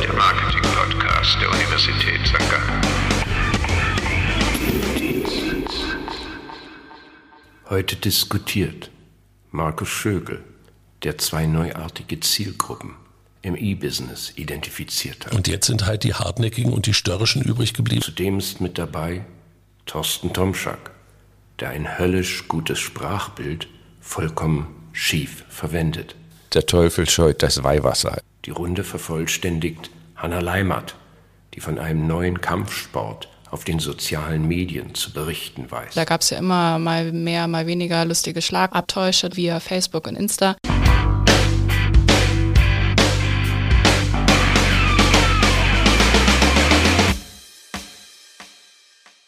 Der Marketing-Podcast der Universität St. Gallen. Heute diskutiert Markus Schögel, der zwei neuartige Zielgruppen im E-Business identifiziert hat. Und jetzt sind halt die hartnäckigen und die störrischen übrig geblieben. Zudem ist mit dabei Thorsten Tomschak, der ein höllisch gutes Sprachbild vollkommen schief verwendet. Der Teufel scheut das Weihwasser. Die Runde vervollständigt Hanna Leimert, die von einem neuen Kampfsport auf den sozialen Medien zu berichten weiß. Da gab es ja immer mal mehr, mal weniger lustige Schlagabtäusche via Facebook und Insta.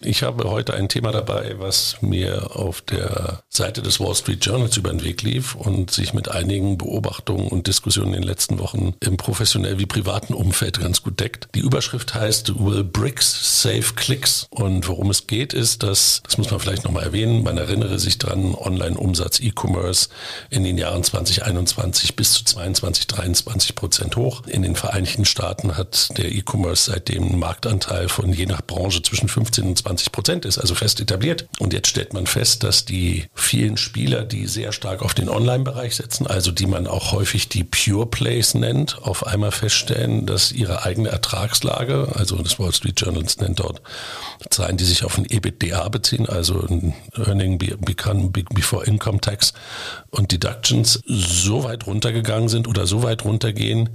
Ich habe heute ein Thema dabei, was mir auf der Seite des Wall Street Journals über den Weg lief und sich mit einigen Beobachtungen und Diskussionen in den letzten Wochen im professionell wie privaten Umfeld ganz gut deckt. Die Überschrift heißt Will Bricks Save Clicks? Und worum es geht, ist, dass, das muss man vielleicht nochmal erwähnen, man erinnere sich dran, Online-Umsatz, E-Commerce in den Jahren 2021 bis zu 22, 23 Prozent hoch. In den Vereinigten Staaten hat der E-Commerce seitdem einen Marktanteil von je nach Branche zwischen 15 und 20 20 Prozent ist, also fest etabliert. Und jetzt stellt man fest, dass die vielen Spieler, die sehr stark auf den Online-Bereich setzen, also die man auch häufig die Pure Plays nennt, auf einmal feststellen, dass ihre eigene Ertragslage, also das Wall Street Journals nennt dort Zahlen, die sich auf ein EBITDA beziehen, also ein Earning Before Income Tax und Deductions, so weit runtergegangen sind oder so weit runtergehen,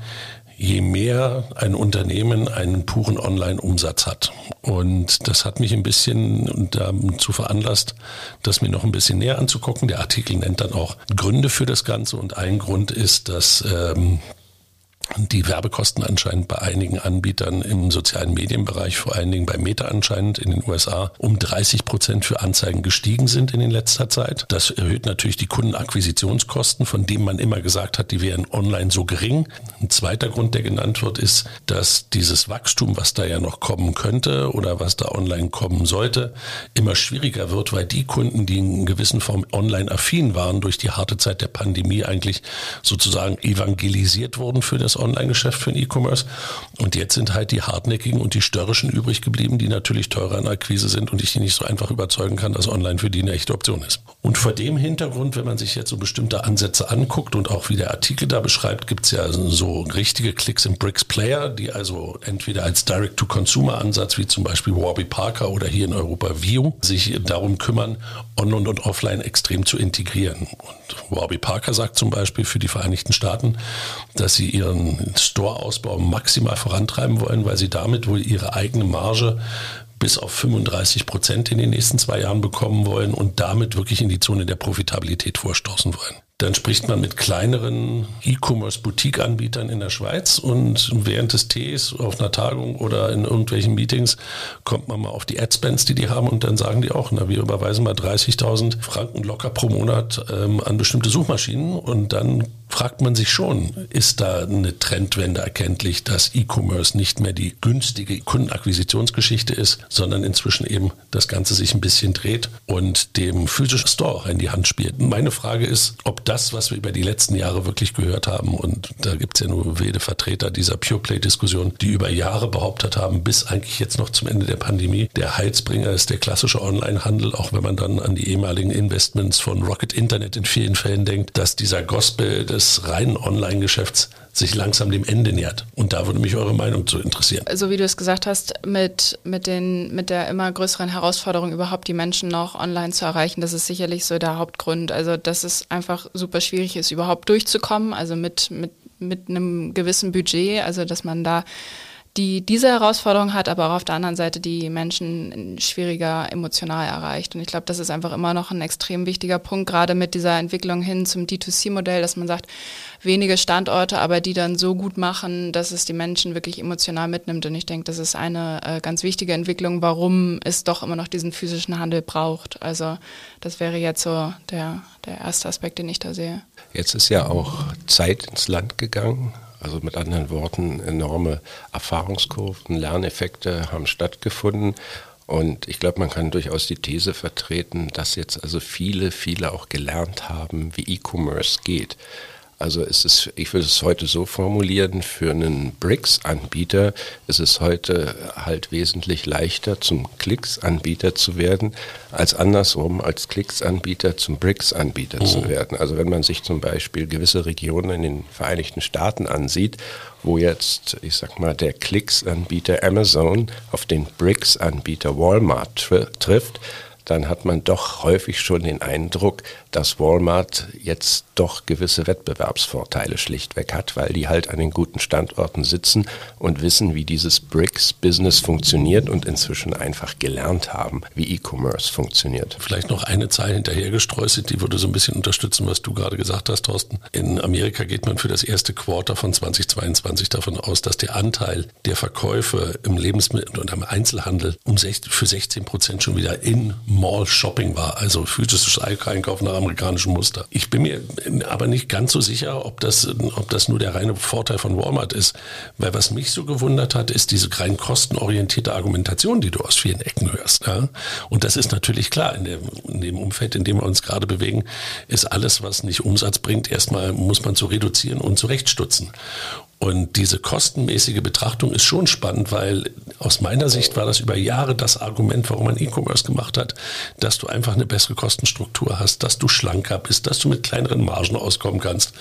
je mehr ein Unternehmen einen puren Online-Umsatz hat. Und das hat mich ein bisschen dazu veranlasst, das mir noch ein bisschen näher anzugucken. Der Artikel nennt dann auch Gründe für das Ganze und ein Grund ist, dass ähm, die Werbekosten anscheinend bei einigen Anbietern im sozialen Medienbereich, vor allen Dingen bei Meta anscheinend in den USA, um 30 Prozent für Anzeigen gestiegen sind in letzter Zeit. Das erhöht natürlich die Kundenakquisitionskosten, von denen man immer gesagt hat, die wären online so gering. Ein zweiter Grund, der genannt wird, ist, dass dieses Wachstum, was da ja noch kommen könnte oder was da online kommen sollte, immer schwieriger wird, weil die Kunden, die in gewissen Form online affin waren, durch die harte Zeit der Pandemie eigentlich sozusagen evangelisiert wurden für das Online-Geschäft für den E-Commerce. Und jetzt sind halt die hartnäckigen und die störrischen übrig geblieben, die natürlich teurer in Akquise sind und ich die nicht so einfach überzeugen kann, dass online für die eine echte Option ist. Und vor dem Hintergrund, wenn man sich jetzt so bestimmte Ansätze anguckt und auch wie der Artikel da beschreibt, gibt es ja so richtige Klicks im Bricks Player, die also entweder als Direct-to-Consumer-Ansatz, wie zum Beispiel Warby Parker oder hier in Europa View, sich darum kümmern, on- und offline extrem zu integrieren. Und Warby Parker sagt zum Beispiel für die Vereinigten Staaten, dass sie ihren Store-Ausbau maximal vorantreiben wollen, weil sie damit wohl ihre eigene Marge bis auf 35 Prozent in den nächsten zwei Jahren bekommen wollen und damit wirklich in die Zone der Profitabilität vorstoßen wollen. Dann spricht man mit kleineren E-Commerce-Boutique-Anbietern in der Schweiz und während des Tees auf einer Tagung oder in irgendwelchen Meetings kommt man mal auf die Adspends, die die haben und dann sagen die auch, na, wir überweisen mal 30.000 Franken locker pro Monat ähm, an bestimmte Suchmaschinen und dann fragt man sich schon, ist da eine Trendwende erkenntlich, dass E-Commerce nicht mehr die günstige Kundenakquisitionsgeschichte ist, sondern inzwischen eben das Ganze sich ein bisschen dreht und dem physischen Store auch in die Hand spielt. Meine Frage ist, ob das, was wir über die letzten Jahre wirklich gehört haben, und da gibt es ja nur wilde Vertreter dieser Pure Play-Diskussion, die über Jahre behauptet haben, bis eigentlich jetzt noch zum Ende der Pandemie, der Heilsbringer ist der klassische Online-Handel, auch wenn man dann an die ehemaligen Investments von Rocket Internet in vielen Fällen denkt, dass dieser Gospel des reinen Online-Geschäfts sich langsam dem Ende nähert. Und da würde mich eure Meinung zu interessieren. Also wie du es gesagt hast, mit, mit, den, mit der immer größeren Herausforderung, überhaupt die Menschen noch online zu erreichen, das ist sicherlich so der Hauptgrund. Also dass es einfach super schwierig ist, überhaupt durchzukommen, also mit, mit, mit einem gewissen Budget, also dass man da die diese Herausforderung hat, aber auch auf der anderen Seite die Menschen schwieriger emotional erreicht. Und ich glaube, das ist einfach immer noch ein extrem wichtiger Punkt, gerade mit dieser Entwicklung hin zum D2C-Modell, dass man sagt, wenige Standorte, aber die dann so gut machen, dass es die Menschen wirklich emotional mitnimmt. Und ich denke, das ist eine äh, ganz wichtige Entwicklung, warum es doch immer noch diesen physischen Handel braucht. Also das wäre jetzt so der, der erste Aspekt, den ich da sehe. Jetzt ist ja auch Zeit ins Land gegangen. Also mit anderen Worten, enorme Erfahrungskurven, Lerneffekte haben stattgefunden. Und ich glaube, man kann durchaus die These vertreten, dass jetzt also viele, viele auch gelernt haben, wie E-Commerce geht. Also es ist, ich würde es heute so formulieren, für einen BRICS-Anbieter ist es heute halt wesentlich leichter, zum Klicks-Anbieter zu werden, als andersrum als Klicks-Anbieter zum BRICS-Anbieter mhm. zu werden. Also wenn man sich zum Beispiel gewisse Regionen in den Vereinigten Staaten ansieht, wo jetzt, ich sag mal, der Klicks-Anbieter Amazon auf den BRICS-Anbieter Walmart trifft, dann hat man doch häufig schon den Eindruck, dass Walmart jetzt doch gewisse Wettbewerbsvorteile schlichtweg hat, weil die halt an den guten Standorten sitzen und wissen, wie dieses BRICS-Business funktioniert und inzwischen einfach gelernt haben, wie E-Commerce funktioniert. Vielleicht noch eine Zahl hinterhergestreuselt, die würde so ein bisschen unterstützen, was du gerade gesagt hast, Thorsten. In Amerika geht man für das erste Quarter von 2022 davon aus, dass der Anteil der Verkäufe im Lebensmittel- und im Einzelhandel um 60, für 16 Prozent schon wieder in Mall-Shopping war, also physisches Einkaufen nach amerikanischen Muster. Ich bin mir aber nicht ganz so sicher, ob das, ob das nur der reine Vorteil von Walmart ist. Weil was mich so gewundert hat, ist diese rein kostenorientierte Argumentation, die du aus vielen Ecken hörst. Ja? Und das ist natürlich klar, in dem, in dem Umfeld, in dem wir uns gerade bewegen, ist alles, was nicht Umsatz bringt, erstmal muss man zu reduzieren und zurechtstutzen. Und diese kostenmäßige Betrachtung ist schon spannend, weil aus meiner Sicht war das über Jahre das Argument, warum man E-Commerce gemacht hat, dass du einfach eine bessere Kostenstruktur hast, dass du schlanker bist, dass du mit kleineren Margen auskommen kannst.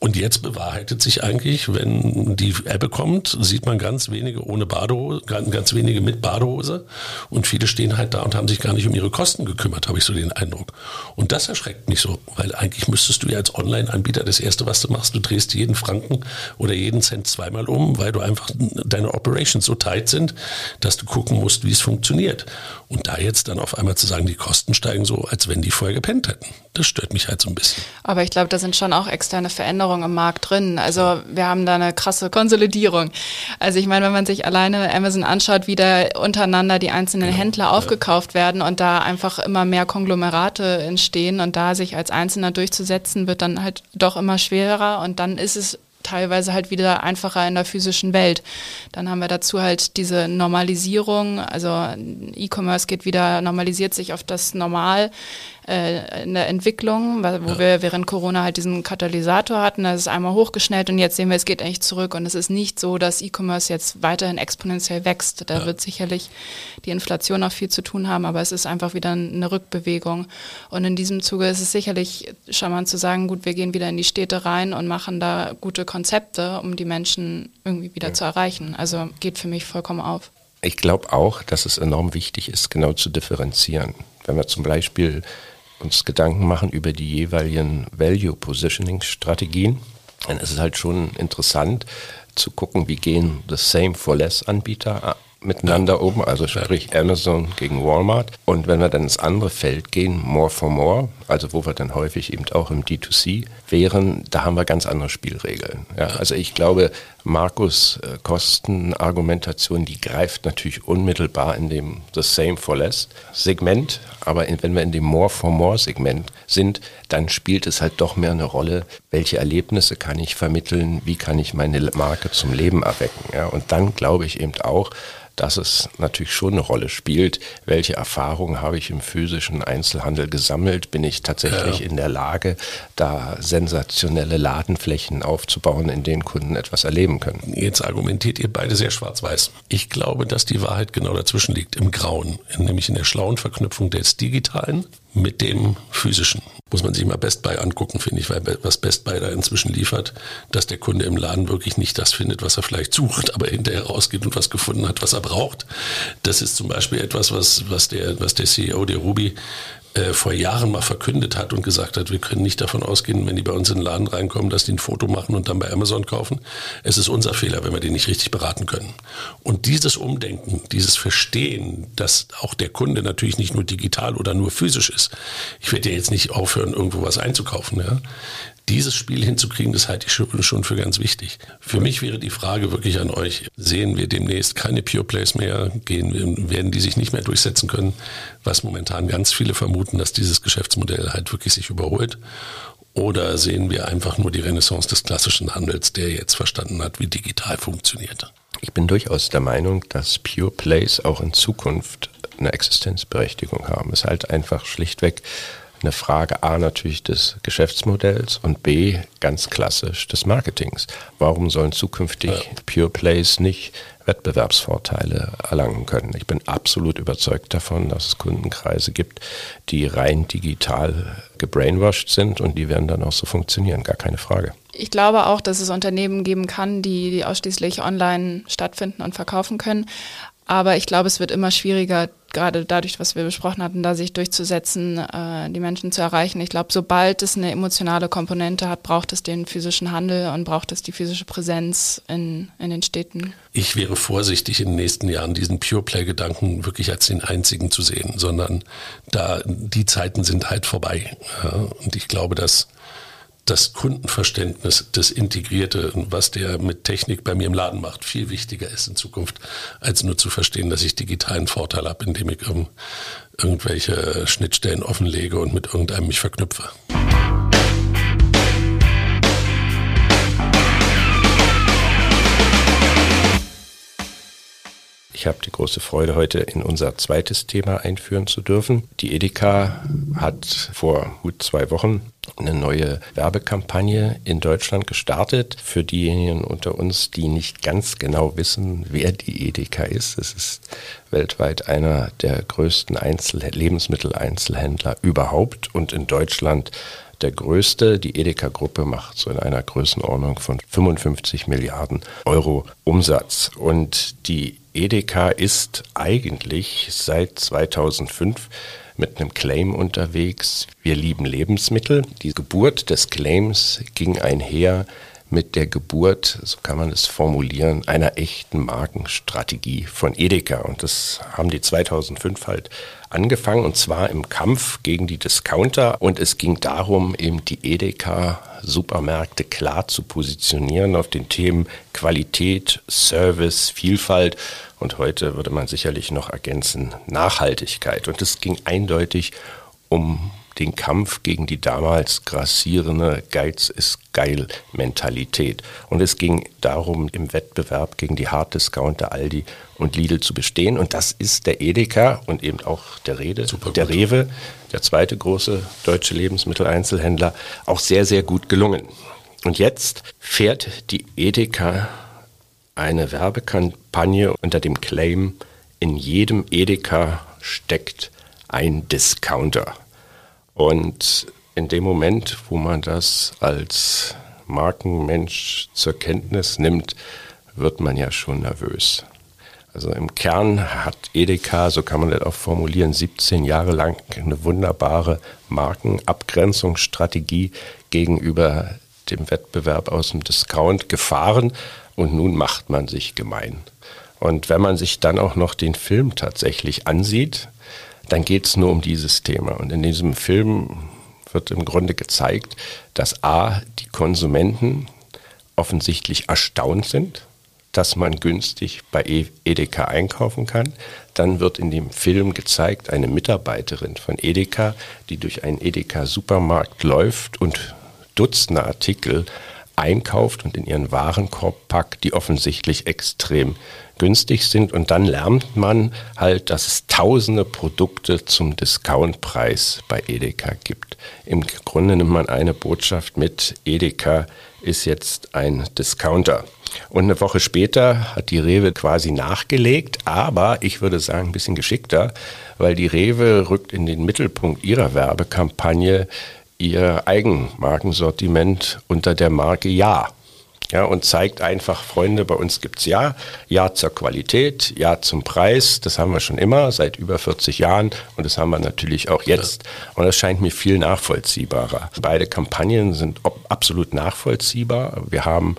Und jetzt bewahrheitet sich eigentlich, wenn die Ebbe kommt, sieht man ganz wenige ohne Badehose, ganz wenige mit Badehose. Und viele stehen halt da und haben sich gar nicht um ihre Kosten gekümmert, habe ich so den Eindruck. Und das erschreckt mich so, weil eigentlich müsstest du ja als Online-Anbieter das Erste, was du machst, du drehst jeden Franken oder jeden Cent zweimal um, weil du einfach deine Operations so tight sind, dass du gucken musst, wie es funktioniert. Und da jetzt dann auf einmal zu sagen, die Kosten steigen so, als wenn die vorher gepennt hätten, das stört mich halt so ein bisschen. Aber ich glaube, da sind schon auch externe Veränderungen Veränderung im Markt drin. Also wir haben da eine krasse Konsolidierung. Also ich meine, wenn man sich alleine Amazon anschaut, wie da untereinander die einzelnen genau, Händler aufgekauft werden und da einfach immer mehr Konglomerate entstehen und da sich als Einzelner durchzusetzen, wird dann halt doch immer schwerer und dann ist es teilweise halt wieder einfacher in der physischen Welt. Dann haben wir dazu halt diese Normalisierung, also E-Commerce geht wieder, normalisiert sich auf das Normal äh, in der Entwicklung, wo ja. wir während Corona halt diesen Katalysator hatten, das ist einmal hochgeschnellt und jetzt sehen wir, es geht eigentlich zurück und es ist nicht so, dass E-Commerce jetzt weiterhin exponentiell wächst. Da ja. wird sicherlich die Inflation auch viel zu tun haben, aber es ist einfach wieder eine Rückbewegung. Und in diesem Zuge ist es sicherlich charmant zu sagen, gut, wir gehen wieder in die Städte rein und machen da gute Konzepte, um die Menschen irgendwie wieder ja. zu erreichen. Also geht für mich vollkommen auf. Ich glaube auch, dass es enorm wichtig ist, genau zu differenzieren. Wenn wir zum Beispiel uns Gedanken machen über die jeweiligen Value Positioning Strategien, dann ist es halt schon interessant zu gucken, wie gehen the same for less Anbieter miteinander um, also sprich Amazon gegen Walmart. Und wenn wir dann ins andere Feld gehen, More for More, also wo wir dann häufig eben auch im D2C wären, da haben wir ganz andere Spielregeln. Ja, also ich glaube, Markus äh, Kostenargumentation, die greift natürlich unmittelbar in dem The Same for Less Segment, aber in, wenn wir in dem More for More Segment sind, dann spielt es halt doch mehr eine Rolle, welche Erlebnisse kann ich vermitteln, wie kann ich meine Marke zum Leben erwecken. Ja, und dann glaube ich eben auch, dass es natürlich schon eine Rolle spielt, welche Erfahrungen habe ich im physischen Einzelhandel gesammelt, bin ich tatsächlich ja. in der Lage, da sensationelle Ladenflächen aufzubauen, in denen Kunden etwas erleben können. Jetzt argumentiert ihr beide sehr schwarz-weiß. Ich glaube, dass die Wahrheit genau dazwischen liegt, im Grauen, nämlich in der schlauen Verknüpfung des Digitalen mit dem physischen. Muss man sich mal Best Buy angucken, finde ich, weil was Best Buy da inzwischen liefert, dass der Kunde im Laden wirklich nicht das findet, was er vielleicht sucht, aber hinterher rausgeht und was gefunden hat, was er braucht. Das ist zum Beispiel etwas, was, was, der, was der CEO der Ruby äh, vor Jahren mal verkündet hat und gesagt hat, wir können nicht davon ausgehen, wenn die bei uns in den Laden reinkommen, dass die ein Foto machen und dann bei Amazon kaufen. Es ist unser Fehler, wenn wir die nicht richtig beraten können. Und dieses Umdenken, dieses Verstehen, dass auch der Kunde natürlich nicht nur digital oder nur physisch ist. Ich werde ja jetzt nicht aufhören, irgendwo was einzukaufen. Ja? Dieses Spiel hinzukriegen, das halte ich schon für ganz wichtig. Für mich wäre die Frage wirklich an euch, sehen wir demnächst keine Pure Plays mehr, gehen, werden die sich nicht mehr durchsetzen können, was momentan ganz viele vermuten, dass dieses Geschäftsmodell halt wirklich sich überholt. Oder sehen wir einfach nur die Renaissance des klassischen Handels, der jetzt verstanden hat, wie digital funktioniert? Ich bin durchaus der Meinung, dass Pure Plays auch in Zukunft eine Existenzberechtigung haben. Es ist halt einfach schlichtweg eine Frage A natürlich des Geschäftsmodells und B ganz klassisch des Marketings. Warum sollen zukünftig ja. Pure Plays nicht Wettbewerbsvorteile erlangen können? Ich bin absolut überzeugt davon, dass es Kundenkreise gibt, die rein digital gebrainwashed sind und die werden dann auch so funktionieren, gar keine Frage. Ich glaube auch, dass es Unternehmen geben kann, die, die ausschließlich online stattfinden und verkaufen können. Aber ich glaube, es wird immer schwieriger, gerade dadurch, was wir besprochen hatten, da sich durchzusetzen, äh, die Menschen zu erreichen. Ich glaube, sobald es eine emotionale Komponente hat, braucht es den physischen Handel und braucht es die physische Präsenz in, in den Städten. Ich wäre vorsichtig in den nächsten Jahren, diesen Pure Play-Gedanken wirklich als den einzigen zu sehen, sondern da die Zeiten sind halt vorbei. Ja, und ich glaube, dass das Kundenverständnis, das Integrierte, was der mit Technik bei mir im Laden macht, viel wichtiger ist in Zukunft, als nur zu verstehen, dass ich digitalen Vorteil habe, indem ich irgendwelche Schnittstellen offenlege und mit irgendeinem mich verknüpfe. Ich habe die große Freude, heute in unser zweites Thema einführen zu dürfen. Die Edeka hat vor gut zwei Wochen eine neue Werbekampagne in Deutschland gestartet. Für diejenigen unter uns, die nicht ganz genau wissen, wer die Edeka ist. Es ist weltweit einer der größten Einzel Lebensmitteleinzelhändler überhaupt und in Deutschland der größte. Die Edeka-Gruppe macht so in einer Größenordnung von 55 Milliarden Euro Umsatz. Und die Edeka ist eigentlich seit 2005 mit einem Claim unterwegs. Wir lieben Lebensmittel. Die Geburt des Claims ging einher mit der Geburt, so kann man es formulieren, einer echten Markenstrategie von Edeka. Und das haben die 2005 halt angefangen, und zwar im Kampf gegen die Discounter. Und es ging darum, eben die Edeka Supermärkte klar zu positionieren auf den Themen Qualität, Service, Vielfalt und heute würde man sicherlich noch ergänzen Nachhaltigkeit. Und es ging eindeutig um den Kampf gegen die damals grassierende Geiz ist geil Mentalität. Und es ging darum, im Wettbewerb gegen die Harddiscounter Aldi und Lidl zu bestehen. Und das ist der Edeka und eben auch der Rede, der Rewe, der zweite große deutsche Lebensmitteleinzelhändler, auch sehr, sehr gut gelungen. Und jetzt fährt die Edeka eine Werbekampagne unter dem Claim, in jedem Edeka steckt ein Discounter. Und in dem Moment, wo man das als Markenmensch zur Kenntnis nimmt, wird man ja schon nervös. Also im Kern hat Edeka, so kann man das auch formulieren, 17 Jahre lang eine wunderbare Markenabgrenzungsstrategie gegenüber dem Wettbewerb aus dem Discount gefahren und nun macht man sich gemein. Und wenn man sich dann auch noch den Film tatsächlich ansieht, dann geht es nur um dieses Thema. Und in diesem Film wird im Grunde gezeigt, dass A, die Konsumenten offensichtlich erstaunt sind, dass man günstig bei e- Edeka einkaufen kann. Dann wird in dem Film gezeigt eine Mitarbeiterin von Edeka, die durch einen Edeka-Supermarkt läuft und Dutzende Artikel einkauft und in ihren Warenkorb packt, die offensichtlich extrem günstig sind. Und dann lernt man halt, dass es tausende Produkte zum Discountpreis bei Edeka gibt. Im Grunde nimmt man eine Botschaft mit, Edeka ist jetzt ein Discounter. Und eine Woche später hat die Rewe quasi nachgelegt, aber ich würde sagen ein bisschen geschickter, weil die Rewe rückt in den Mittelpunkt ihrer Werbekampagne ihr Eigenmarkensortiment unter der Marke Ja. Ja, und zeigt einfach, Freunde, bei uns gibt's Ja, Ja zur Qualität, Ja zum Preis, das haben wir schon immer, seit über 40 Jahren und das haben wir natürlich auch jetzt. Und das scheint mir viel nachvollziehbarer. Beide Kampagnen sind absolut nachvollziehbar. Wir haben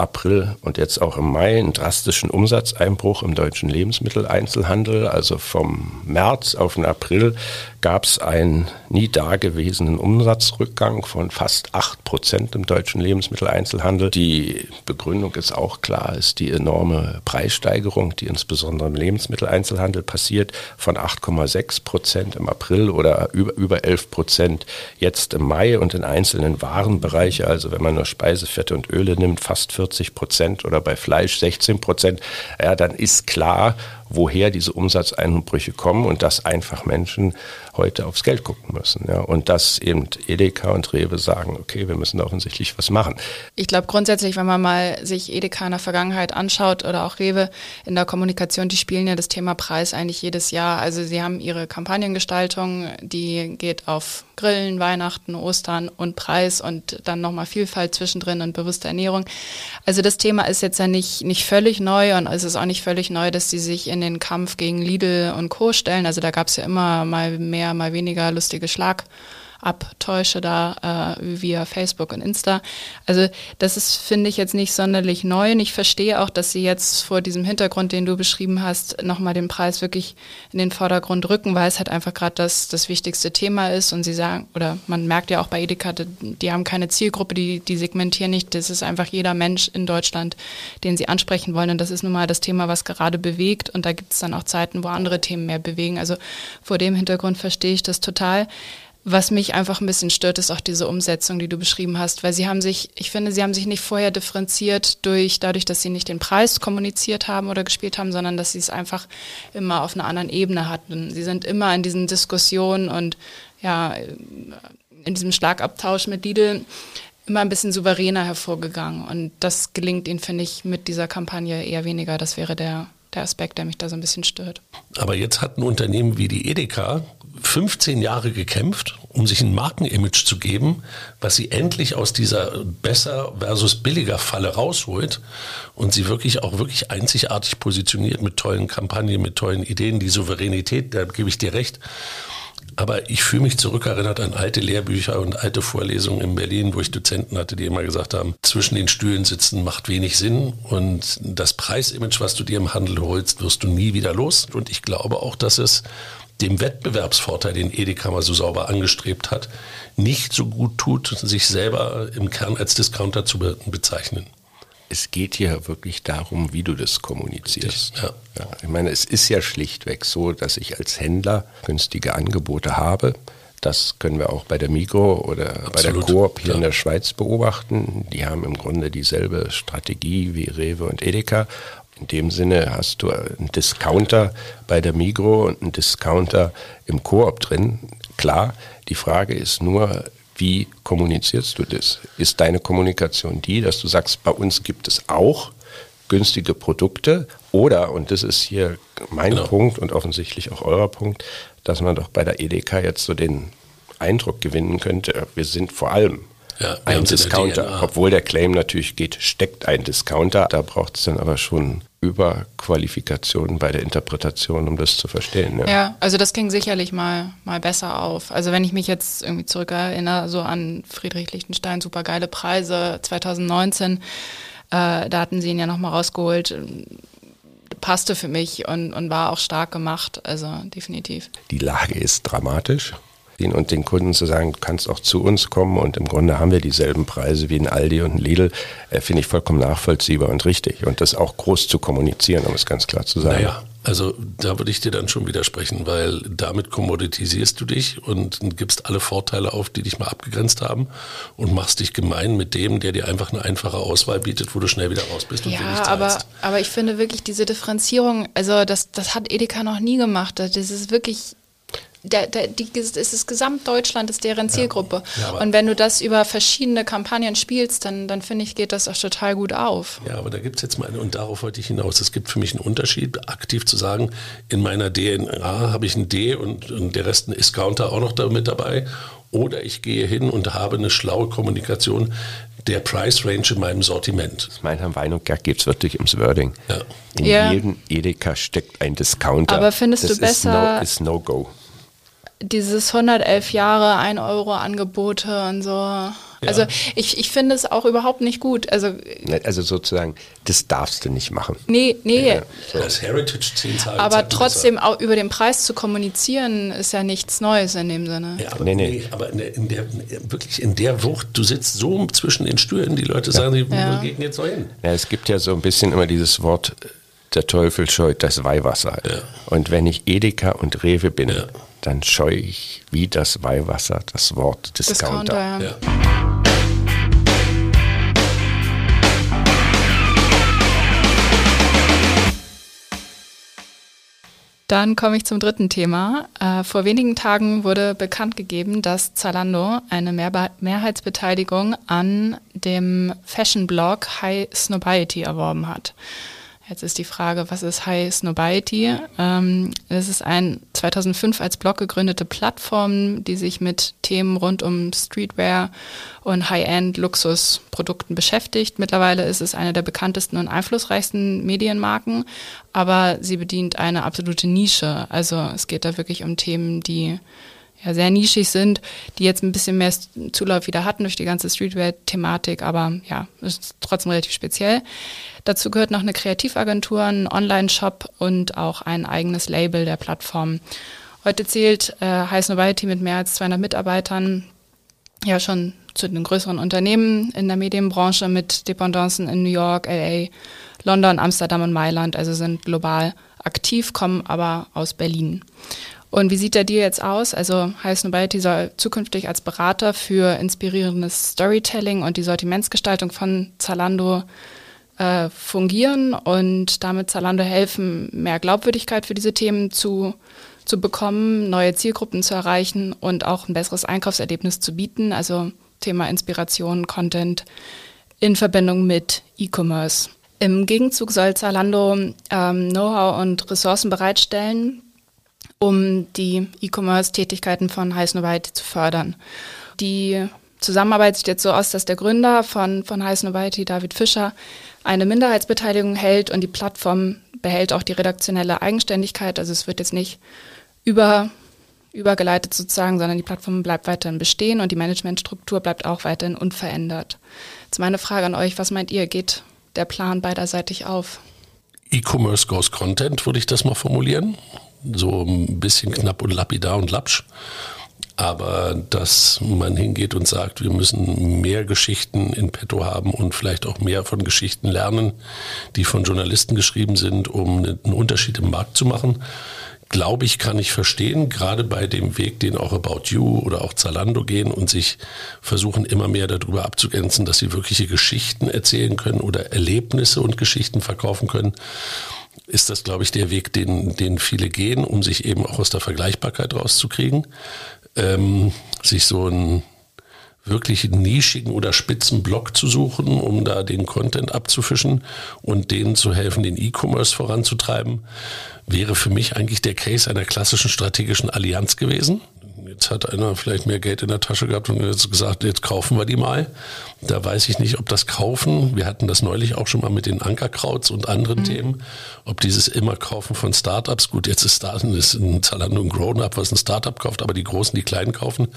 April und jetzt auch im Mai einen drastischen Umsatzeinbruch im deutschen Lebensmitteleinzelhandel. Also vom März auf den April gab es einen nie dagewesenen Umsatzrückgang von fast 8 Prozent im deutschen Lebensmitteleinzelhandel. Die Begründung ist auch klar, ist die enorme Preissteigerung, die insbesondere im Lebensmitteleinzelhandel passiert, von 8,6 Prozent im April oder über, über 11 Prozent jetzt im Mai und in einzelnen Warenbereiche, also wenn man nur Speisefette und Öle nimmt, fast 40 Prozent oder bei Fleisch 16 Prozent, ja, dann ist klar, woher diese Umsatzeinbrüche kommen und dass einfach Menschen heute aufs Geld gucken müssen. Ja. Und dass eben Edeka und Rewe sagen, okay, wir müssen da offensichtlich was machen. Ich glaube grundsätzlich, wenn man mal sich Edeka in der Vergangenheit anschaut oder auch Rewe in der Kommunikation, die spielen ja das Thema Preis eigentlich jedes Jahr. Also sie haben ihre Kampagnengestaltung, die geht auf Grillen, Weihnachten, Ostern und Preis und dann nochmal Vielfalt zwischendrin und bewusste Ernährung. Also das Thema ist jetzt ja nicht, nicht völlig neu und es ist auch nicht völlig neu, dass sie sich in den Kampf gegen Lidl und Co. stellen. Also da gab es ja immer mal mehr, mal weniger lustige Schlag abtäusche da äh, via Facebook und Insta. Also das ist, finde ich, jetzt nicht sonderlich neu. Und ich verstehe auch, dass sie jetzt vor diesem Hintergrund, den du beschrieben hast, nochmal den Preis wirklich in den Vordergrund rücken, weil es halt einfach gerade das, das wichtigste Thema ist. Und sie sagen, oder man merkt ja auch bei Edeka, die haben keine Zielgruppe, die, die segmentieren nicht. Das ist einfach jeder Mensch in Deutschland, den sie ansprechen wollen. Und das ist nun mal das Thema, was gerade bewegt. Und da gibt es dann auch Zeiten, wo andere Themen mehr bewegen. Also vor dem Hintergrund verstehe ich das total. Was mich einfach ein bisschen stört, ist auch diese Umsetzung, die du beschrieben hast, weil sie haben sich, ich finde, sie haben sich nicht vorher differenziert durch, dadurch, dass sie nicht den Preis kommuniziert haben oder gespielt haben, sondern dass sie es einfach immer auf einer anderen Ebene hatten. Sie sind immer in diesen Diskussionen und ja, in diesem Schlagabtausch mit Lidl immer ein bisschen souveräner hervorgegangen. Und das gelingt ihnen, finde ich, mit dieser Kampagne eher weniger. Das wäre der, der Aspekt, der mich da so ein bisschen stört. Aber jetzt hat ein Unternehmen wie die Edeka 15 Jahre gekämpft, um sich ein Markenimage zu geben, was sie endlich aus dieser besser versus billiger Falle rausholt und sie wirklich auch wirklich einzigartig positioniert mit tollen Kampagnen, mit tollen Ideen, die Souveränität, da gebe ich dir recht. Aber ich fühle mich zurückerinnert an alte Lehrbücher und alte Vorlesungen in Berlin, wo ich Dozenten hatte, die immer gesagt haben, zwischen den Stühlen sitzen macht wenig Sinn und das Preisimage, was du dir im Handel holst, wirst du nie wieder los. Und ich glaube auch, dass es dem Wettbewerbsvorteil, den Edeka mal so sauber angestrebt hat, nicht so gut tut, sich selber im Kern als Discounter zu be bezeichnen. Es geht hier wirklich darum, wie du das kommunizierst. Ja. Ja, ich meine, es ist ja schlichtweg so, dass ich als Händler günstige Angebote habe. Das können wir auch bei der Migro oder Absolut. bei der Coop hier ja. in der Schweiz beobachten. Die haben im Grunde dieselbe Strategie wie Rewe und Edeka in dem Sinne hast du einen Discounter bei der Migro und einen Discounter im Koop drin. Klar, die Frage ist nur, wie kommunizierst du das? Ist deine Kommunikation die, dass du sagst, bei uns gibt es auch günstige Produkte oder, und das ist hier mein genau. Punkt und offensichtlich auch euer Punkt, dass man doch bei der Edeka jetzt so den Eindruck gewinnen könnte, wir sind vor allem ja, ein Discounter, obwohl der Claim natürlich geht, steckt ein Discounter. Da braucht es dann aber schon Überqualifikationen bei der Interpretation, um das zu verstehen. Ja. ja, also das ging sicherlich mal, mal besser auf. Also wenn ich mich jetzt irgendwie zurückerinnere, so an Friedrich Lichtenstein, super geile Preise 2019, äh, da hatten sie ihn ja nochmal rausgeholt passte für mich und, und war auch stark gemacht, also definitiv. Die Lage ist dramatisch gehen und den Kunden zu sagen, du kannst auch zu uns kommen und im Grunde haben wir dieselben Preise wie ein Aldi und ein Lidl, äh, finde ich vollkommen nachvollziehbar und richtig. Und das auch groß zu kommunizieren, um es ganz klar zu sagen. Naja. Also da würde ich dir dann schon widersprechen, weil damit kommoditisierst du dich und gibst alle Vorteile auf, die dich mal abgegrenzt haben und machst dich gemein mit dem, der dir einfach eine einfache Auswahl bietet, wo du schnell wieder raus bist und ja, wenig aber, aber ich finde wirklich diese Differenzierung, also das, das hat Edeka noch nie gemacht. Das ist wirklich der, der, die, ist das Gesamtdeutschland ist deren Zielgruppe. Ja, und wenn du das über verschiedene Kampagnen spielst, dann, dann finde ich, geht das auch total gut auf. Ja, aber da gibt es jetzt mal, eine, und darauf wollte ich hinaus, es gibt für mich einen Unterschied, aktiv zu sagen, in meiner DNA habe ich ein D und, und der Rest ein Is-Counter auch noch da mit dabei. Oder ich gehe hin und habe eine schlaue Kommunikation der Price Range in meinem Sortiment. Meiner Meinung nach geht es wirklich ums Wording. Ja. In ja. jedem Edeka steckt ein Discounter. Aber findest das du besser? Ist no, ist no go dieses 111 Jahre 1 Euro Angebote und so. Ja. Also ich, ich finde es auch überhaupt nicht gut. Also, ne, also sozusagen, das darfst du nicht machen. Nee, nee. Ja, so. Das Heritage 10 Tage Aber trotzdem besser. auch über den Preis zu kommunizieren, ist ja nichts Neues in dem Sinne. Ja, aber, nee, nee. nee aber in der, in der, wirklich in der Wucht, du sitzt so zwischen den Stühlen, die Leute sagen, ja. wo geht denn jetzt so hin? Ja, es gibt ja so ein bisschen immer dieses Wort, der Teufel scheut das Weihwasser. Ja. Und wenn ich Edeka und Rewe bin, ja dann scheue ich wie das Weihwasser das Wort Discounter. Discounter ja. Dann komme ich zum dritten Thema. Äh, vor wenigen Tagen wurde bekannt gegeben, dass Zalando eine Mehrheitsbeteiligung an dem Fashion-Blog High Snobiety erworben hat. Jetzt ist die Frage, was ist High Snobiety? Ähm, das ist ein 2005 als Blog gegründete Plattform, die sich mit Themen rund um Streetwear und High-End Luxusprodukten beschäftigt. Mittlerweile ist es eine der bekanntesten und einflussreichsten Medienmarken, aber sie bedient eine absolute Nische. Also es geht da wirklich um Themen, die ja, sehr nischig sind, die jetzt ein bisschen mehr Zulauf wieder hatten durch die ganze Streetwear-Thematik, aber ja, ist trotzdem relativ speziell. Dazu gehört noch eine Kreativagentur, ein Online-Shop und auch ein eigenes Label der Plattform. Heute zählt äh, High Nobility mit mehr als 200 Mitarbeitern ja schon zu den größeren Unternehmen in der Medienbranche mit Dependancen in New York, LA, London, Amsterdam und Mailand, also sind global aktiv, kommen aber aus Berlin. Und wie sieht der Deal jetzt aus? Also High Nobility soll zukünftig als Berater für inspirierendes Storytelling und die Sortimentsgestaltung von Zalando äh, fungieren und damit Zalando helfen, mehr Glaubwürdigkeit für diese Themen zu, zu bekommen, neue Zielgruppen zu erreichen und auch ein besseres Einkaufserlebnis zu bieten. Also Thema Inspiration, Content in Verbindung mit E-Commerce. Im Gegenzug soll Zalando ähm, Know-how und Ressourcen bereitstellen, um die E-Commerce-Tätigkeiten von Heiß Nobiety zu fördern. Die Zusammenarbeit sieht jetzt so aus, dass der Gründer von, von Heiß Nobiety, David Fischer, eine Minderheitsbeteiligung hält und die Plattform behält auch die redaktionelle Eigenständigkeit. Also es wird jetzt nicht über, übergeleitet sozusagen, sondern die Plattform bleibt weiterhin bestehen und die Managementstruktur bleibt auch weiterhin unverändert. Jetzt meine Frage an euch, was meint ihr, geht der Plan beiderseitig auf? E-Commerce goes Content, würde ich das mal formulieren so ein bisschen knapp und lapidar und lapsch. Aber dass man hingeht und sagt, wir müssen mehr Geschichten in petto haben und vielleicht auch mehr von Geschichten lernen, die von Journalisten geschrieben sind, um einen Unterschied im Markt zu machen, glaube ich, kann ich verstehen, gerade bei dem Weg, den auch About You oder auch Zalando gehen und sich versuchen immer mehr darüber abzugrenzen, dass sie wirkliche Geschichten erzählen können oder Erlebnisse und Geschichten verkaufen können ist das, glaube ich, der Weg, den, den viele gehen, um sich eben auch aus der Vergleichbarkeit rauszukriegen. Ähm, sich so einen wirklich nischigen oder spitzen Block zu suchen, um da den Content abzufischen und denen zu helfen, den E-Commerce voranzutreiben, wäre für mich eigentlich der Case einer klassischen strategischen Allianz gewesen. Jetzt hat einer vielleicht mehr Geld in der Tasche gehabt und jetzt gesagt, jetzt kaufen wir die mal. Da weiß ich nicht, ob das Kaufen, wir hatten das neulich auch schon mal mit den Ankerkrauts und anderen mhm. Themen, ob dieses immer Kaufen von Startups, gut, jetzt ist, Start, ist ein Zalando ein Grown-Up, was ein Startup kauft, aber die Großen, die Kleinen kaufen,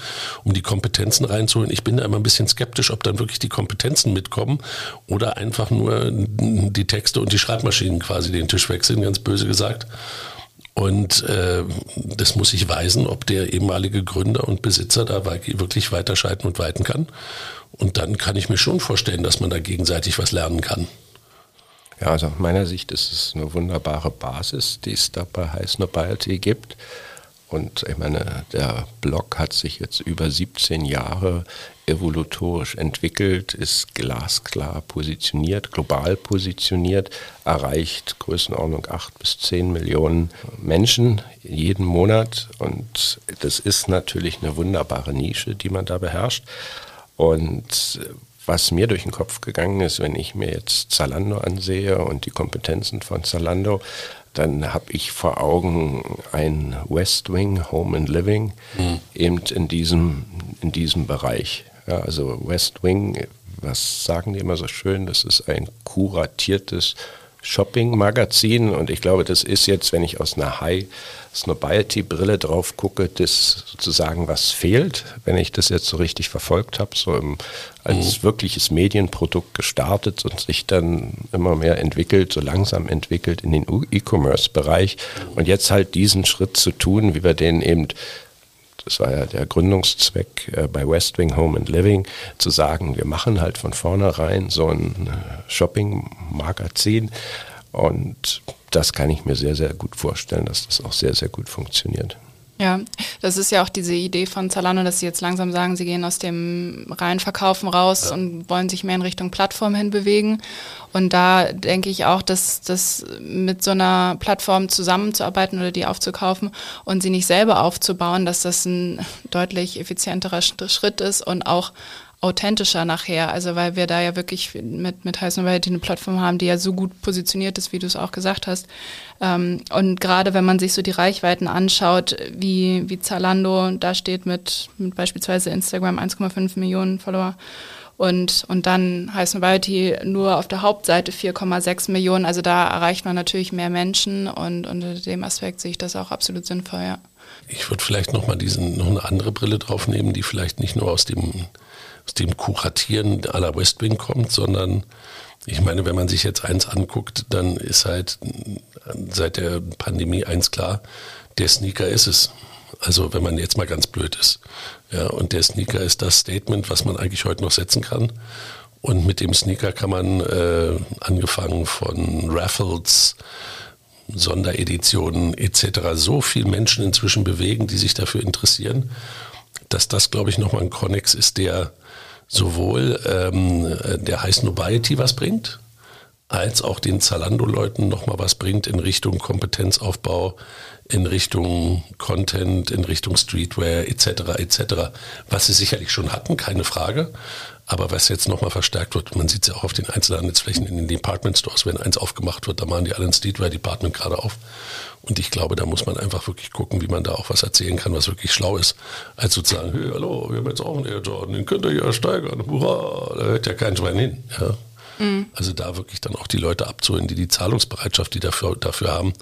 um die Kompetenzen reinzuholen. Ich bin da immer ein bisschen skeptisch, ob dann wirklich die Kompetenzen mitkommen oder einfach nur die Texte und die Schreibmaschinen quasi den Tisch wechseln, ganz böse gesagt. Und äh, das muss ich weisen, ob der ehemalige Gründer und Besitzer da wirklich weiterscheiden und weiten kann. Und dann kann ich mir schon vorstellen, dass man da gegenseitig was lernen kann. Ja, also aus meiner Sicht ist es eine wunderbare Basis, die es da bei Heiß Nobility gibt. Und ich meine, der Blog hat sich jetzt über 17 Jahre evolutorisch entwickelt, ist glasklar positioniert, global positioniert, erreicht Größenordnung 8 bis 10 Millionen Menschen jeden Monat. Und das ist natürlich eine wunderbare Nische, die man da beherrscht. Und was mir durch den Kopf gegangen ist, wenn ich mir jetzt Zalando ansehe und die Kompetenzen von Zalando, dann habe ich vor Augen ein West Wing Home and Living mhm. eben in diesem, in diesem Bereich. Ja, also West Wing, was sagen die immer so schön, das ist ein kuratiertes Shopping-Magazin. Und ich glaube, das ist jetzt, wenn ich aus einer High Snobiety-Brille drauf gucke, das sozusagen, was fehlt, wenn ich das jetzt so richtig verfolgt habe, so im, als mhm. wirkliches Medienprodukt gestartet und sich dann immer mehr entwickelt, so langsam entwickelt in den E-Commerce-Bereich. Und jetzt halt diesen Schritt zu tun, wie wir den eben das war ja der Gründungszweck äh, bei West Wing Home and Living, zu sagen, wir machen halt von vornherein so ein äh, Shopping-Magazin und das kann ich mir sehr, sehr gut vorstellen, dass das auch sehr, sehr gut funktioniert. Ja, das ist ja auch diese Idee von Zalando, dass sie jetzt langsam sagen, sie gehen aus dem reinen Verkaufen raus und wollen sich mehr in Richtung Plattform hinbewegen. Und da denke ich auch, dass das mit so einer Plattform zusammenzuarbeiten oder die aufzukaufen und sie nicht selber aufzubauen, dass das ein deutlich effizienterer Schritt ist und auch authentischer nachher. Also weil wir da ja wirklich mit, mit Heiß Variety eine Plattform haben, die ja so gut positioniert ist, wie du es auch gesagt hast. Ähm, und gerade wenn man sich so die Reichweiten anschaut, wie, wie Zalando da steht mit, mit beispielsweise Instagram 1,5 Millionen Follower und, und dann Heiß Variety nur auf der Hauptseite 4,6 Millionen. Also da erreicht man natürlich mehr Menschen und unter dem Aspekt sehe ich das auch absolut sinnvoll, ja. Ich würde vielleicht nochmal diesen, noch eine andere Brille drauf nehmen, die vielleicht nicht nur aus dem aus dem Kuratieren aller West Wing kommt, sondern ich meine, wenn man sich jetzt eins anguckt, dann ist halt seit der Pandemie eins klar, der Sneaker ist es. Also wenn man jetzt mal ganz blöd ist. Ja, und der Sneaker ist das Statement, was man eigentlich heute noch setzen kann. Und mit dem Sneaker kann man äh, angefangen von Raffles, Sondereditionen etc. so viel Menschen inzwischen bewegen, die sich dafür interessieren, dass das, glaube ich, nochmal ein Connex ist, der sowohl ähm, der High Snobiety was bringt, als auch den Zalando-Leuten nochmal was bringt in Richtung Kompetenzaufbau, in Richtung Content, in Richtung Streetwear etc. etc. Was sie sicherlich schon hatten, keine Frage. Aber was jetzt nochmal verstärkt wird, man sieht es ja auch auf den Einzelhandelsflächen in den Department Stores, wenn eins aufgemacht wird, da machen die alle ein Streetwear Department gerade auf. Und ich glaube, da muss man einfach wirklich gucken, wie man da auch was erzählen kann, was wirklich schlau ist, als sozusagen, hey, hallo, wir haben jetzt auch einen Air Jordan, den könnt ihr ja steigern, hurra, da hört ja kein Schwein hin. Ja. Mhm. Also da wirklich dann auch die Leute abzuholen, die die Zahlungsbereitschaft, die dafür, dafür haben.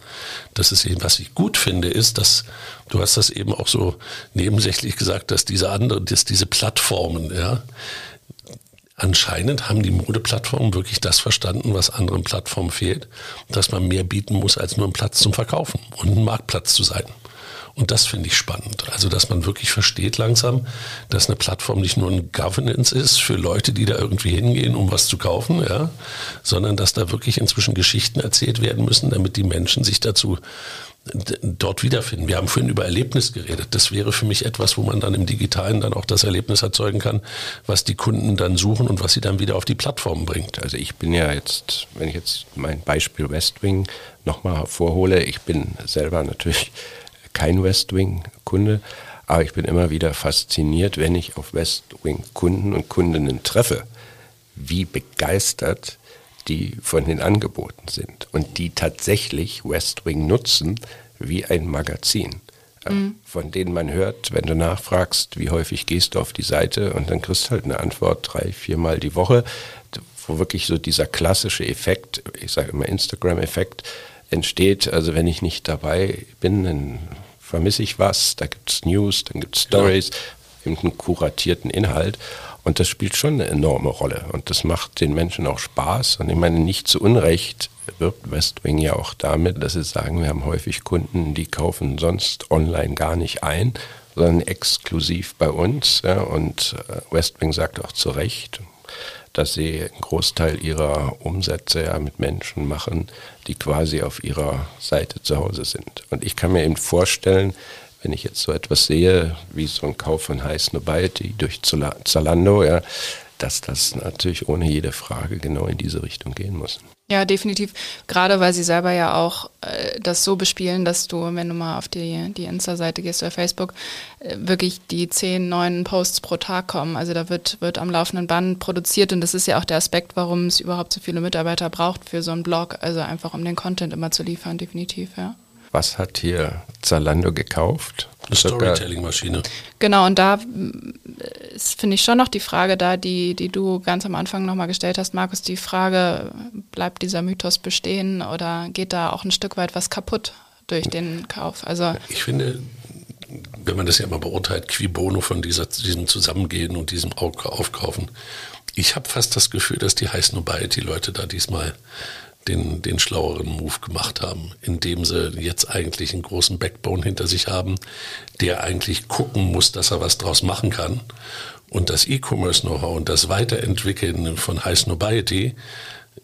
Das ist eben, was ich gut finde, ist, dass du hast das eben auch so nebensächlich gesagt, dass diese anderen, dass diese Plattformen, ja, anscheinend haben die Modeplattformen wirklich das verstanden, was anderen Plattformen fehlt, dass man mehr bieten muss, als nur einen Platz zum Verkaufen und ein Marktplatz zu sein. Und das finde ich spannend. Also, dass man wirklich versteht langsam, dass eine Plattform nicht nur ein Governance ist für Leute, die da irgendwie hingehen, um was zu kaufen, ja, sondern dass da wirklich inzwischen Geschichten erzählt werden müssen, damit die Menschen sich dazu dort wiederfinden. Wir haben vorhin über Erlebnis geredet. Das wäre für mich etwas, wo man dann im Digitalen dann auch das Erlebnis erzeugen kann, was die Kunden dann suchen und was sie dann wieder auf die Plattform bringt. Also ich bin ja jetzt, wenn ich jetzt mein Beispiel Westwing nochmal hervorhole, ich bin selber natürlich kein Westwing-Kunde, aber ich bin immer wieder fasziniert, wenn ich auf Westwing-Kunden und Kundinnen treffe, wie begeistert die von den Angeboten sind und die tatsächlich West Wing nutzen wie ein Magazin. Äh, mhm. Von denen man hört, wenn du nachfragst, wie häufig gehst du auf die Seite und dann kriegst du halt eine Antwort drei, viermal die Woche, wo wirklich so dieser klassische Effekt, ich sage immer Instagram-Effekt, entsteht. Also wenn ich nicht dabei bin, dann vermisse ich was, da gibt es News, dann gibt es Stories, ja. einen kuratierten Inhalt. Und das spielt schon eine enorme Rolle. Und das macht den Menschen auch Spaß. Und ich meine, nicht zu Unrecht wirbt Westwing ja auch damit, dass sie sagen, wir haben häufig Kunden, die kaufen sonst online gar nicht ein, sondern exklusiv bei uns. Und äh, Westwing sagt auch zu Recht, dass sie einen Großteil ihrer Umsätze ja mit Menschen machen, die quasi auf ihrer Seite zu Hause sind. Und ich kann mir eben vorstellen, wenn ich jetzt so etwas sehe, wie so ein Kauf von Heiß Nobiety durch Zalando, ja, dass das natürlich ohne jede Frage genau in diese Richtung gehen muss. Ja, definitiv. Gerade weil sie selber ja auch äh, das so bespielen, dass du, wenn du mal auf die, die Insta-Seite gehst oder Facebook, äh, wirklich die zehn neuen Posts pro Tag kommen. Also da wird, wird am laufenden Band produziert und das ist ja auch der Aspekt, warum es überhaupt so viele Mitarbeiter braucht für so einen Blog. Also einfach um den Content immer zu liefern, definitiv, ja was hat hier Zalando gekauft? Eine Storytelling-Maschine. Genau, und da äh, finde ich schon noch die Frage da, die, die du ganz am Anfang nochmal gestellt hast, Markus, die Frage, bleibt dieser Mythos bestehen oder geht da auch ein Stück weit was kaputt durch den Kauf? Also ich finde, wenn man das ja immer beurteilt, qui bono von dieser, diesem Zusammengehen und diesem Aufkaufen, ich habe fast das Gefühl, dass die High Snobiety-Leute da diesmal den, den schlaueren Move gemacht haben, indem sie jetzt eigentlich einen großen Backbone hinter sich haben, der eigentlich gucken muss, dass er was draus machen kann. Und das E-Commerce-Know-how und das Weiterentwickeln von High Snobiety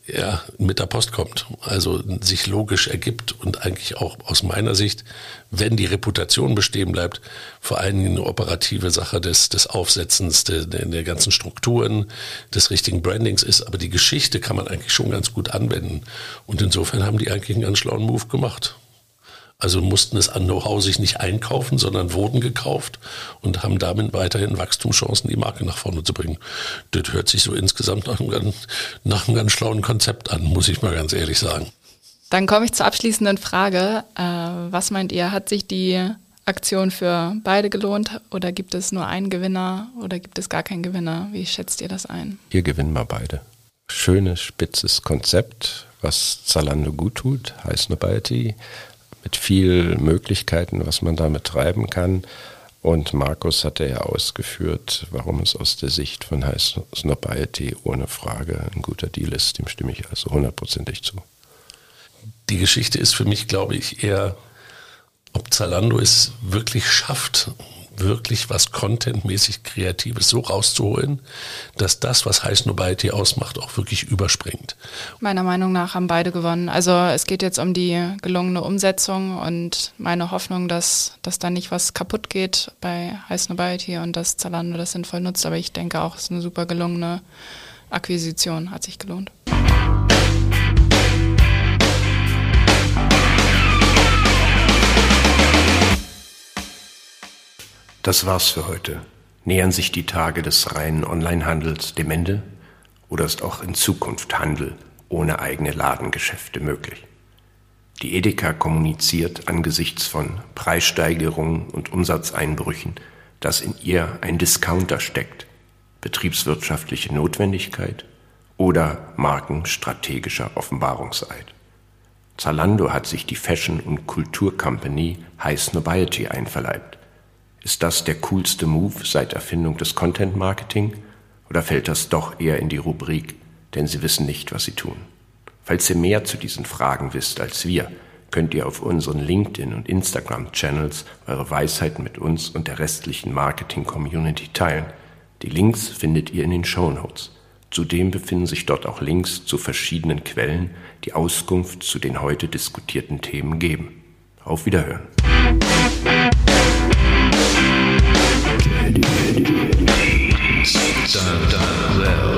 ja, mit der Post kommt. Also sich logisch ergibt und eigentlich auch aus meiner Sicht, wenn die Reputation bestehen bleibt, vor allen Dingen eine operative Sache des, des Aufsetzens, der, der ganzen Strukturen, des richtigen Brandings ist. Aber die Geschichte kann man eigentlich schon ganz gut anwenden. Und insofern haben die eigentlich einen ganz schlauen Move gemacht. Also mussten es an Know-how sich nicht einkaufen, sondern wurden gekauft und haben damit weiterhin Wachstumschancen, die Marke nach vorne zu bringen. Das hört sich so insgesamt nach einem, ganz, nach einem ganz schlauen Konzept an, muss ich mal ganz ehrlich sagen. Dann komme ich zur abschließenden Frage. Äh, was meint ihr, hat sich die Aktion für beide gelohnt oder gibt es nur einen Gewinner oder gibt es gar keinen Gewinner? Wie schätzt ihr das ein? Hier gewinnen wir beide. Schönes, spitzes Konzept, was Zalando gut tut, heißt Nobility mit viel Möglichkeiten, was man damit treiben kann. Und Markus hatte ja ausgeführt, warum es aus der Sicht von High Snobiety ohne Frage ein guter Deal ist. Dem stimme ich also hundertprozentig zu. Die Geschichte ist für mich, glaube ich, eher, ob Zalando es wirklich schafft, wirklich was contentmäßig Kreatives so rauszuholen, dass das, was High Snobiety ausmacht, auch wirklich überspringt. Meiner Meinung nach haben beide gewonnen. Also es geht jetzt um die gelungene Umsetzung und meine Hoffnung, dass, dass da nicht was kaputt geht bei High Snobiety und dass Zalando das sinnvoll nutzt. Aber ich denke auch, es ist eine super gelungene Akquisition, hat sich gelohnt. Das war's für heute. Nähern sich die Tage des reinen Onlinehandels dem Ende? Oder ist auch in Zukunft Handel ohne eigene Ladengeschäfte möglich? Die Edeka kommuniziert angesichts von Preissteigerungen und Umsatzeinbrüchen, dass in ihr ein Discounter steckt, betriebswirtschaftliche Notwendigkeit oder markenstrategischer Offenbarungseid. Zalando hat sich die Fashion- und Kulturcompany High Snobiety einverleibt. Ist das der coolste Move seit Erfindung des Content Marketing oder fällt das doch eher in die Rubrik, denn Sie wissen nicht, was Sie tun? Falls ihr mehr zu diesen Fragen wisst als wir, könnt ihr auf unseren LinkedIn und Instagram Channels eure Weisheiten mit uns und der restlichen Marketing Community teilen. Die Links findet ihr in den Show Notes. Zudem befinden sich dort auch Links zu verschiedenen Quellen, die Auskunft zu den heute diskutierten Themen geben. Auf Wiederhören. Dun, dun, well.